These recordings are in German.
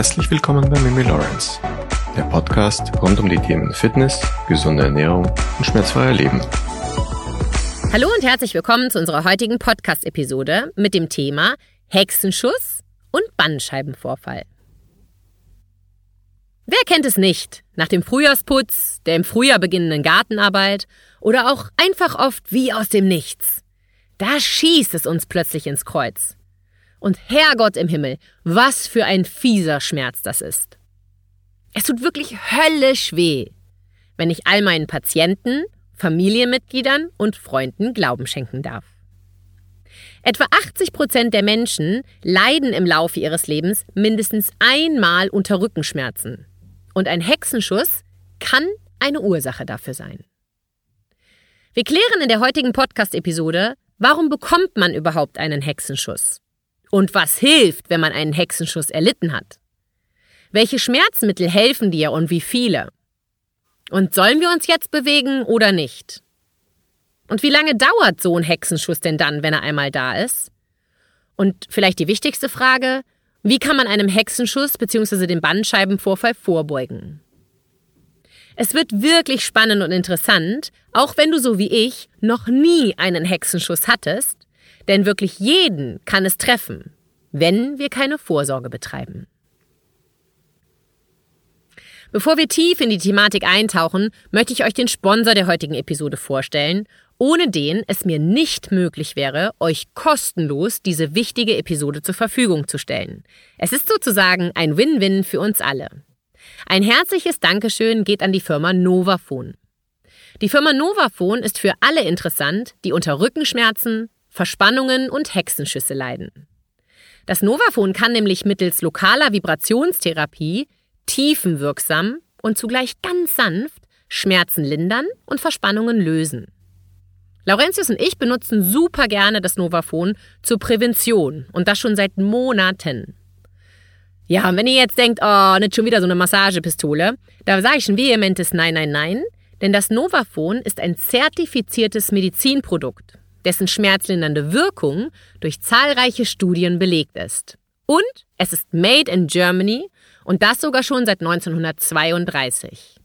Herzlich willkommen bei Mimi Lawrence, der Podcast rund um die Themen Fitness, gesunde Ernährung und schmerzfreier Leben. Hallo und herzlich willkommen zu unserer heutigen Podcast-Episode mit dem Thema Hexenschuss und Bandscheibenvorfall. Wer kennt es nicht? Nach dem Frühjahrsputz, der im Frühjahr beginnenden Gartenarbeit oder auch einfach oft wie aus dem Nichts. Da schießt es uns plötzlich ins Kreuz. Und Herrgott im Himmel, was für ein fieser Schmerz das ist. Es tut wirklich höllisch weh, wenn ich all meinen Patienten, Familienmitgliedern und Freunden Glauben schenken darf. Etwa 80 Prozent der Menschen leiden im Laufe ihres Lebens mindestens einmal unter Rückenschmerzen. Und ein Hexenschuss kann eine Ursache dafür sein. Wir klären in der heutigen Podcast-Episode, warum bekommt man überhaupt einen Hexenschuss? Und was hilft, wenn man einen Hexenschuss erlitten hat? Welche Schmerzmittel helfen dir und wie viele? Und sollen wir uns jetzt bewegen oder nicht? Und wie lange dauert so ein Hexenschuss denn dann, wenn er einmal da ist? Und vielleicht die wichtigste Frage, wie kann man einem Hexenschuss bzw. dem Bandscheibenvorfall vorbeugen? Es wird wirklich spannend und interessant, auch wenn du so wie ich noch nie einen Hexenschuss hattest denn wirklich jeden kann es treffen, wenn wir keine Vorsorge betreiben. Bevor wir tief in die Thematik eintauchen, möchte ich euch den Sponsor der heutigen Episode vorstellen, ohne den es mir nicht möglich wäre, euch kostenlos diese wichtige Episode zur Verfügung zu stellen. Es ist sozusagen ein Win-Win für uns alle. Ein herzliches Dankeschön geht an die Firma Novafone. Die Firma Novafone ist für alle interessant, die unter Rückenschmerzen, Verspannungen und Hexenschüsse leiden. Das Novafon kann nämlich mittels lokaler Vibrationstherapie tiefenwirksam und zugleich ganz sanft Schmerzen lindern und Verspannungen lösen. Laurentius und ich benutzen super gerne das Novafon zur Prävention und das schon seit Monaten. Ja, und wenn ihr jetzt denkt, oh, nicht schon wieder so eine Massagepistole, da sage ich ein vehementes Nein, nein, nein, denn das Novafon ist ein zertifiziertes Medizinprodukt dessen schmerzlindernde Wirkung durch zahlreiche Studien belegt ist. Und es ist made in Germany und das sogar schon seit 1932.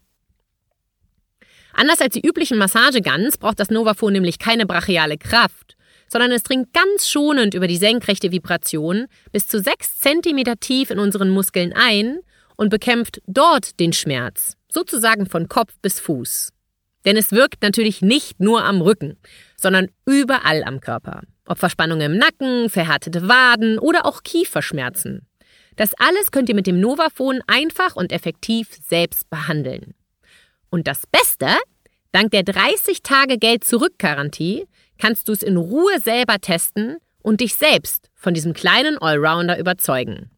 Anders als die üblichen Massageguns braucht das Novafon nämlich keine brachiale Kraft, sondern es dringt ganz schonend über die senkrechte Vibration bis zu 6 cm tief in unseren Muskeln ein und bekämpft dort den Schmerz, sozusagen von Kopf bis Fuß. Denn es wirkt natürlich nicht nur am Rücken, sondern überall am Körper. Ob Verspannungen im Nacken, verhärtete Waden oder auch Kieferschmerzen. Das alles könnt ihr mit dem Novafon einfach und effektiv selbst behandeln. Und das Beste, dank der 30 Tage Geld-Zurück-Garantie kannst du es in Ruhe selber testen und dich selbst von diesem kleinen Allrounder überzeugen.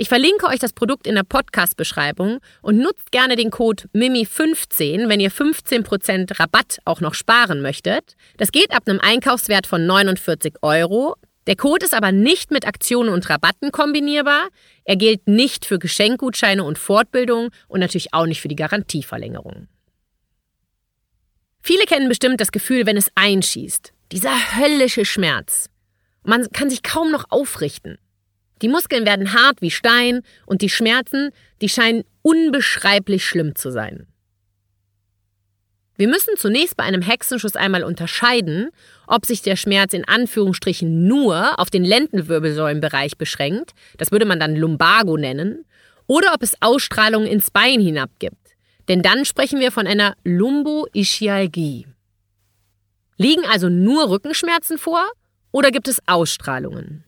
Ich verlinke euch das Produkt in der Podcast-Beschreibung und nutzt gerne den Code MIMI15, wenn ihr 15% Rabatt auch noch sparen möchtet. Das geht ab einem Einkaufswert von 49 Euro. Der Code ist aber nicht mit Aktionen und Rabatten kombinierbar. Er gilt nicht für Geschenkgutscheine und Fortbildung und natürlich auch nicht für die Garantieverlängerung. Viele kennen bestimmt das Gefühl, wenn es einschießt. Dieser höllische Schmerz. Man kann sich kaum noch aufrichten. Die Muskeln werden hart wie Stein und die Schmerzen, die scheinen unbeschreiblich schlimm zu sein. Wir müssen zunächst bei einem Hexenschuss einmal unterscheiden, ob sich der Schmerz in Anführungsstrichen nur auf den Lendenwirbelsäulenbereich beschränkt, das würde man dann Lumbago nennen, oder ob es Ausstrahlungen ins Bein hinab gibt. Denn dann sprechen wir von einer Lumboischialgie. Liegen also nur Rückenschmerzen vor oder gibt es Ausstrahlungen?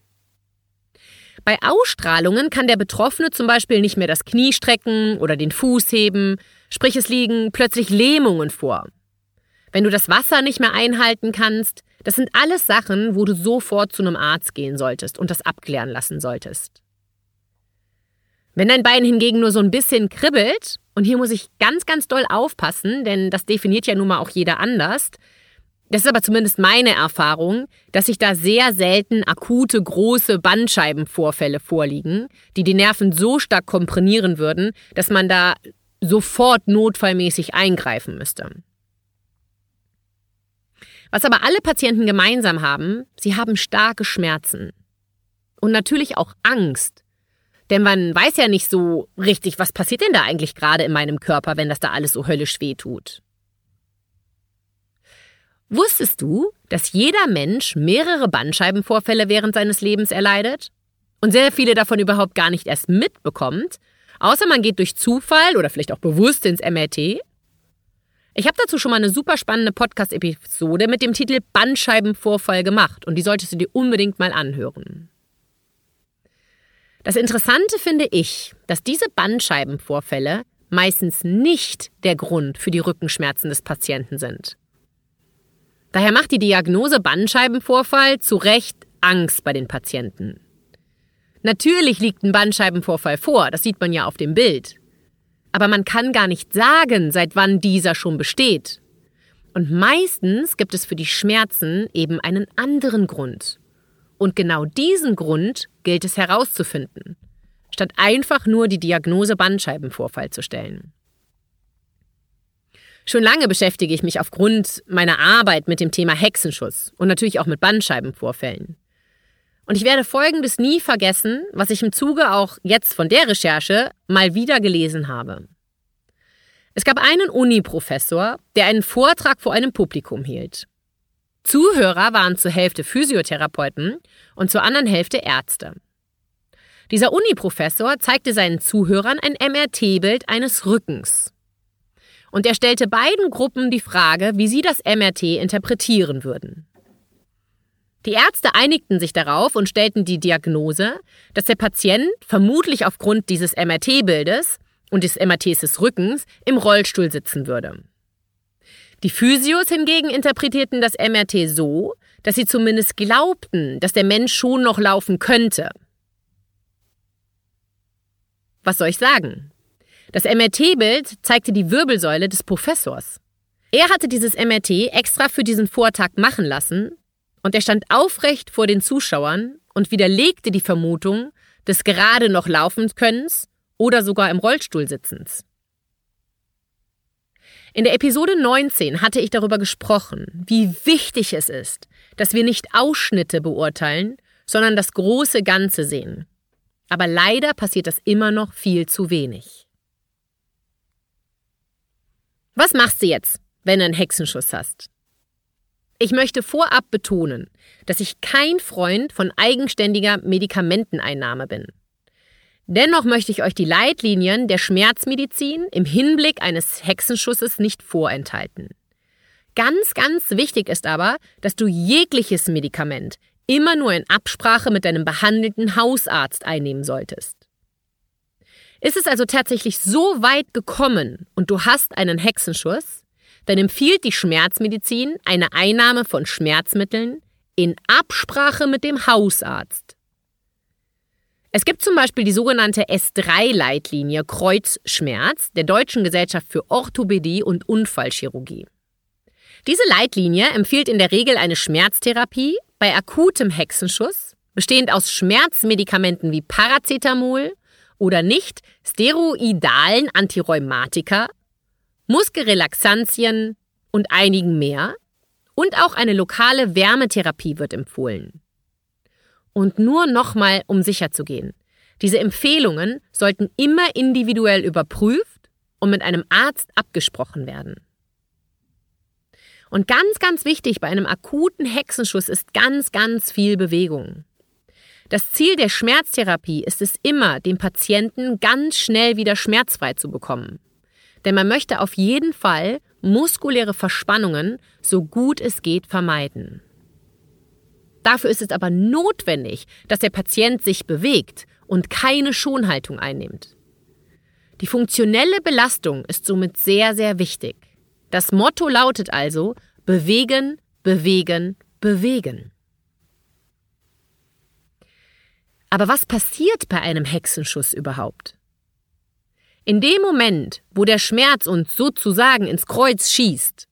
Bei Ausstrahlungen kann der Betroffene zum Beispiel nicht mehr das Knie strecken oder den Fuß heben, sprich es liegen plötzlich Lähmungen vor. Wenn du das Wasser nicht mehr einhalten kannst, das sind alles Sachen, wo du sofort zu einem Arzt gehen solltest und das abklären lassen solltest. Wenn dein Bein hingegen nur so ein bisschen kribbelt, und hier muss ich ganz, ganz doll aufpassen, denn das definiert ja nun mal auch jeder anders, das ist aber zumindest meine Erfahrung, dass sich da sehr selten akute große Bandscheibenvorfälle vorliegen, die die Nerven so stark komprimieren würden, dass man da sofort notfallmäßig eingreifen müsste. Was aber alle Patienten gemeinsam haben, sie haben starke Schmerzen und natürlich auch Angst. Denn man weiß ja nicht so richtig, was passiert denn da eigentlich gerade in meinem Körper, wenn das da alles so höllisch weh tut. Wusstest du, dass jeder Mensch mehrere Bandscheibenvorfälle während seines Lebens erleidet? Und sehr viele davon überhaupt gar nicht erst mitbekommt, außer man geht durch Zufall oder vielleicht auch bewusst ins MRT? Ich habe dazu schon mal eine super spannende Podcast-Episode mit dem Titel Bandscheibenvorfall gemacht und die solltest du dir unbedingt mal anhören. Das Interessante finde ich, dass diese Bandscheibenvorfälle meistens nicht der Grund für die Rückenschmerzen des Patienten sind. Daher macht die Diagnose Bandscheibenvorfall zu Recht Angst bei den Patienten. Natürlich liegt ein Bandscheibenvorfall vor, das sieht man ja auf dem Bild. Aber man kann gar nicht sagen, seit wann dieser schon besteht. Und meistens gibt es für die Schmerzen eben einen anderen Grund. Und genau diesen Grund gilt es herauszufinden, statt einfach nur die Diagnose Bandscheibenvorfall zu stellen. Schon lange beschäftige ich mich aufgrund meiner Arbeit mit dem Thema Hexenschuss und natürlich auch mit Bandscheibenvorfällen. Und ich werde Folgendes nie vergessen, was ich im Zuge auch jetzt von der Recherche mal wieder gelesen habe. Es gab einen Uni-Professor, der einen Vortrag vor einem Publikum hielt. Zuhörer waren zur Hälfte Physiotherapeuten und zur anderen Hälfte Ärzte. Dieser Uni-Professor zeigte seinen Zuhörern ein MRT-Bild eines Rückens und er stellte beiden Gruppen die Frage, wie sie das MRT interpretieren würden. Die Ärzte einigten sich darauf und stellten die Diagnose, dass der Patient vermutlich aufgrund dieses MRT-Bildes und des MRTs des Rückens im Rollstuhl sitzen würde. Die Physios hingegen interpretierten das MRT so, dass sie zumindest glaubten, dass der Mensch schon noch laufen könnte. Was soll ich sagen? Das MRT-Bild zeigte die Wirbelsäule des Professors. Er hatte dieses MRT extra für diesen Vortag machen lassen und er stand aufrecht vor den Zuschauern und widerlegte die Vermutung des gerade noch Laufenkönnens oder sogar im Rollstuhl sitzens. In der Episode 19 hatte ich darüber gesprochen, wie wichtig es ist, dass wir nicht Ausschnitte beurteilen, sondern das große Ganze sehen. Aber leider passiert das immer noch viel zu wenig. Was machst du jetzt, wenn du einen Hexenschuss hast? Ich möchte vorab betonen, dass ich kein Freund von eigenständiger Medikamenteneinnahme bin. Dennoch möchte ich euch die Leitlinien der Schmerzmedizin im Hinblick eines Hexenschusses nicht vorenthalten. Ganz, ganz wichtig ist aber, dass du jegliches Medikament immer nur in Absprache mit deinem behandelten Hausarzt einnehmen solltest. Ist es also tatsächlich so weit gekommen und du hast einen Hexenschuss, dann empfiehlt die Schmerzmedizin eine Einnahme von Schmerzmitteln in Absprache mit dem Hausarzt. Es gibt zum Beispiel die sogenannte S3-Leitlinie Kreuzschmerz der Deutschen Gesellschaft für Orthopädie und Unfallchirurgie. Diese Leitlinie empfiehlt in der Regel eine Schmerztherapie bei akutem Hexenschuss, bestehend aus Schmerzmedikamenten wie Paracetamol, oder nicht steroidalen Antirheumatika, Muskelrelaxantien und einigen mehr. Und auch eine lokale Wärmetherapie wird empfohlen. Und nur nochmal, um sicher zu gehen. Diese Empfehlungen sollten immer individuell überprüft und mit einem Arzt abgesprochen werden. Und ganz, ganz wichtig bei einem akuten Hexenschuss ist ganz, ganz viel Bewegung. Das Ziel der Schmerztherapie ist es immer, den Patienten ganz schnell wieder schmerzfrei zu bekommen. Denn man möchte auf jeden Fall muskuläre Verspannungen so gut es geht vermeiden. Dafür ist es aber notwendig, dass der Patient sich bewegt und keine Schonhaltung einnimmt. Die funktionelle Belastung ist somit sehr, sehr wichtig. Das Motto lautet also bewegen, bewegen, bewegen. Aber was passiert bei einem Hexenschuss überhaupt? In dem Moment, wo der Schmerz uns sozusagen ins Kreuz schießt,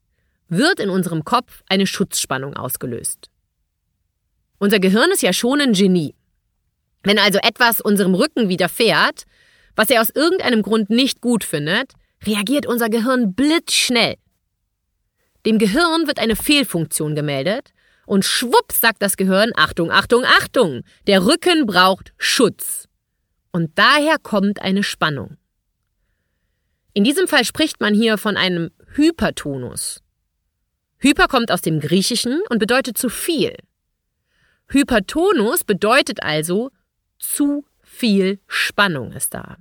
wird in unserem Kopf eine Schutzspannung ausgelöst. Unser Gehirn ist ja schon ein Genie. Wenn also etwas unserem Rücken widerfährt, was er aus irgendeinem Grund nicht gut findet, reagiert unser Gehirn blitzschnell. Dem Gehirn wird eine Fehlfunktion gemeldet und schwupps sagt das Gehirn, Achtung, Achtung, Achtung, der Rücken braucht Schutz. Und daher kommt eine Spannung. In diesem Fall spricht man hier von einem Hypertonus. Hyper kommt aus dem Griechischen und bedeutet zu viel. Hypertonus bedeutet also zu viel Spannung ist da.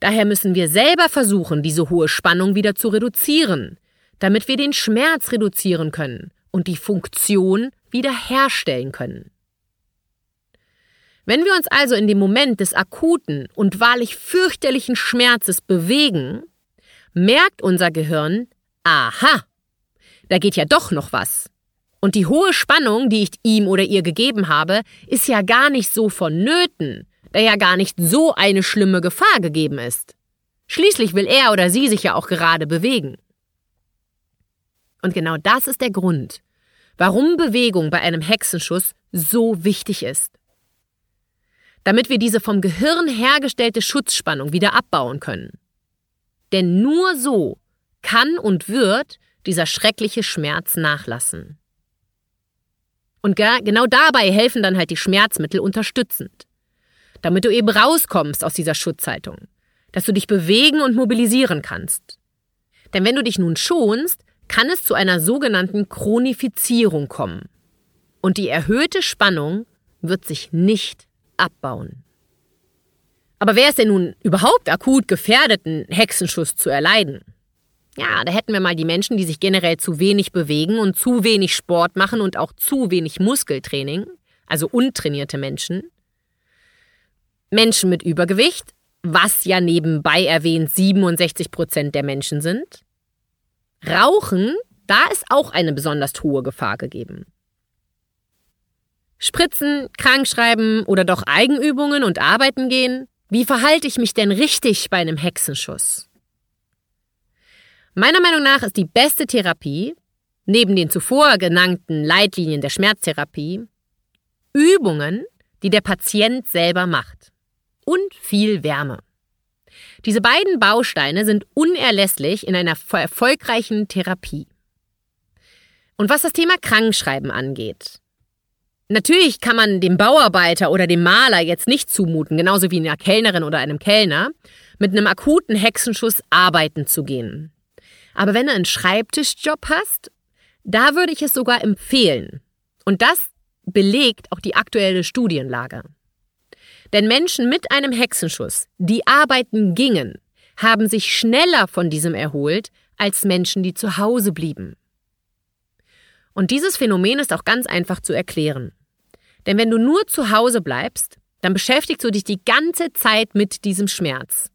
Daher müssen wir selber versuchen, diese hohe Spannung wieder zu reduzieren, damit wir den Schmerz reduzieren können und die Funktion wiederherstellen können. Wenn wir uns also in dem Moment des akuten und wahrlich fürchterlichen Schmerzes bewegen, merkt unser Gehirn, aha, da geht ja doch noch was. Und die hohe Spannung, die ich ihm oder ihr gegeben habe, ist ja gar nicht so vonnöten, da ja gar nicht so eine schlimme Gefahr gegeben ist. Schließlich will er oder sie sich ja auch gerade bewegen. Und genau das ist der Grund, warum Bewegung bei einem Hexenschuss so wichtig ist. Damit wir diese vom Gehirn hergestellte Schutzspannung wieder abbauen können. Denn nur so kann und wird dieser schreckliche Schmerz nachlassen. Und genau dabei helfen dann halt die Schmerzmittel unterstützend. Damit du eben rauskommst aus dieser Schutzhaltung. Dass du dich bewegen und mobilisieren kannst. Denn wenn du dich nun schonst, kann es zu einer sogenannten Chronifizierung kommen. Und die erhöhte Spannung wird sich nicht abbauen. Aber wer ist denn nun überhaupt akut gefährdet, einen Hexenschuss zu erleiden? Ja, da hätten wir mal die Menschen, die sich generell zu wenig bewegen und zu wenig Sport machen und auch zu wenig Muskeltraining, also untrainierte Menschen. Menschen mit Übergewicht, was ja nebenbei erwähnt 67 Prozent der Menschen sind. Rauchen, da ist auch eine besonders hohe Gefahr gegeben. Spritzen, krankschreiben oder doch Eigenübungen und arbeiten gehen? Wie verhalte ich mich denn richtig bei einem Hexenschuss? Meiner Meinung nach ist die beste Therapie, neben den zuvor genannten Leitlinien der Schmerztherapie, Übungen, die der Patient selber macht. Und viel Wärme. Diese beiden Bausteine sind unerlässlich in einer erfolgreichen Therapie. Und was das Thema Krankschreiben angeht. Natürlich kann man dem Bauarbeiter oder dem Maler jetzt nicht zumuten, genauso wie einer Kellnerin oder einem Kellner, mit einem akuten Hexenschuss arbeiten zu gehen. Aber wenn du einen Schreibtischjob hast, da würde ich es sogar empfehlen. Und das belegt auch die aktuelle Studienlage. Denn Menschen mit einem Hexenschuss, die arbeiten gingen, haben sich schneller von diesem erholt als Menschen, die zu Hause blieben. Und dieses Phänomen ist auch ganz einfach zu erklären. Denn wenn du nur zu Hause bleibst, dann beschäftigst du dich die ganze Zeit mit diesem Schmerz.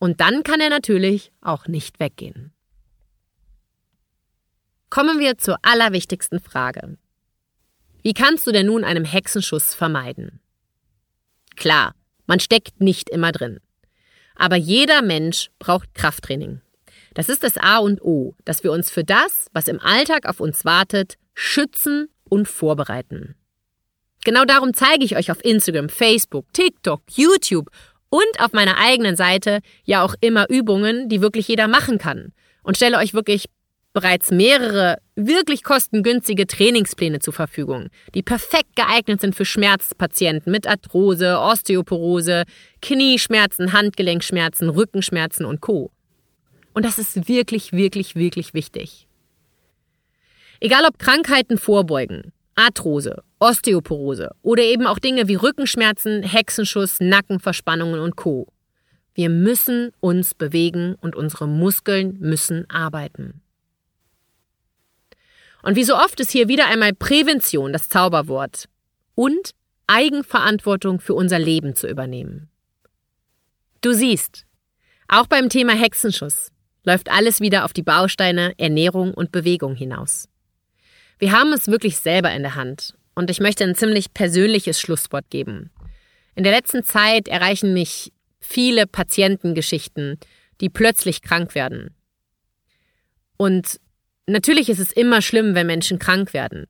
Und dann kann er natürlich auch nicht weggehen. Kommen wir zur allerwichtigsten Frage. Wie kannst du denn nun einen Hexenschuss vermeiden? Klar, man steckt nicht immer drin. Aber jeder Mensch braucht Krafttraining. Das ist das A und O, dass wir uns für das, was im Alltag auf uns wartet, schützen und vorbereiten. Genau darum zeige ich euch auf Instagram, Facebook, TikTok, YouTube und auf meiner eigenen Seite ja auch immer Übungen, die wirklich jeder machen kann und stelle euch wirklich bereits mehrere wirklich kostengünstige Trainingspläne zur Verfügung, die perfekt geeignet sind für Schmerzpatienten mit Arthrose, Osteoporose, Knieschmerzen, Handgelenkschmerzen, Rückenschmerzen und Co. Und das ist wirklich, wirklich, wirklich wichtig. Egal ob Krankheiten vorbeugen, Arthrose, Osteoporose oder eben auch Dinge wie Rückenschmerzen, Hexenschuss, Nackenverspannungen und Co. Wir müssen uns bewegen und unsere Muskeln müssen arbeiten. Und wie so oft ist hier wieder einmal Prävention das Zauberwort und Eigenverantwortung für unser Leben zu übernehmen. Du siehst, auch beim Thema Hexenschuss läuft alles wieder auf die Bausteine Ernährung und Bewegung hinaus. Wir haben es wirklich selber in der Hand und ich möchte ein ziemlich persönliches Schlusswort geben. In der letzten Zeit erreichen mich viele Patientengeschichten, die plötzlich krank werden. Und Natürlich ist es immer schlimm, wenn Menschen krank werden.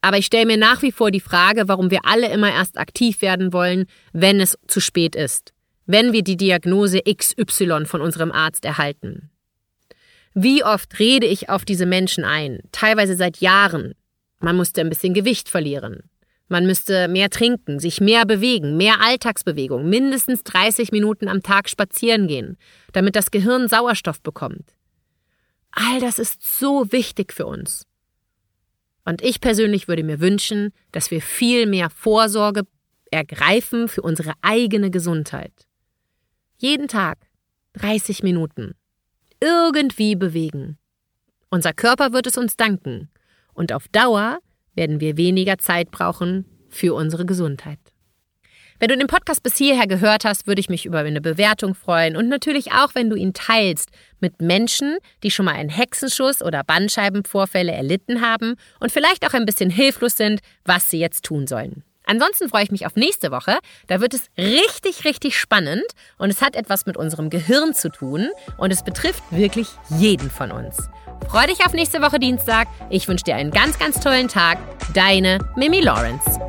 Aber ich stelle mir nach wie vor die Frage, warum wir alle immer erst aktiv werden wollen, wenn es zu spät ist, wenn wir die Diagnose XY von unserem Arzt erhalten. Wie oft rede ich auf diese Menschen ein, teilweise seit Jahren. Man musste ein bisschen Gewicht verlieren. Man müsste mehr trinken, sich mehr bewegen, mehr Alltagsbewegung, mindestens 30 Minuten am Tag spazieren gehen, damit das Gehirn Sauerstoff bekommt. All das ist so wichtig für uns. Und ich persönlich würde mir wünschen, dass wir viel mehr Vorsorge ergreifen für unsere eigene Gesundheit. Jeden Tag 30 Minuten. Irgendwie bewegen. Unser Körper wird es uns danken. Und auf Dauer werden wir weniger Zeit brauchen für unsere Gesundheit. Wenn du den Podcast bis hierher gehört hast, würde ich mich über eine Bewertung freuen und natürlich auch, wenn du ihn teilst mit Menschen, die schon mal einen Hexenschuss oder Bandscheibenvorfälle erlitten haben und vielleicht auch ein bisschen hilflos sind, was sie jetzt tun sollen. Ansonsten freue ich mich auf nächste Woche. Da wird es richtig, richtig spannend und es hat etwas mit unserem Gehirn zu tun und es betrifft wirklich jeden von uns. Freu dich auf nächste Woche Dienstag. Ich wünsche dir einen ganz, ganz tollen Tag. Deine Mimi Lawrence.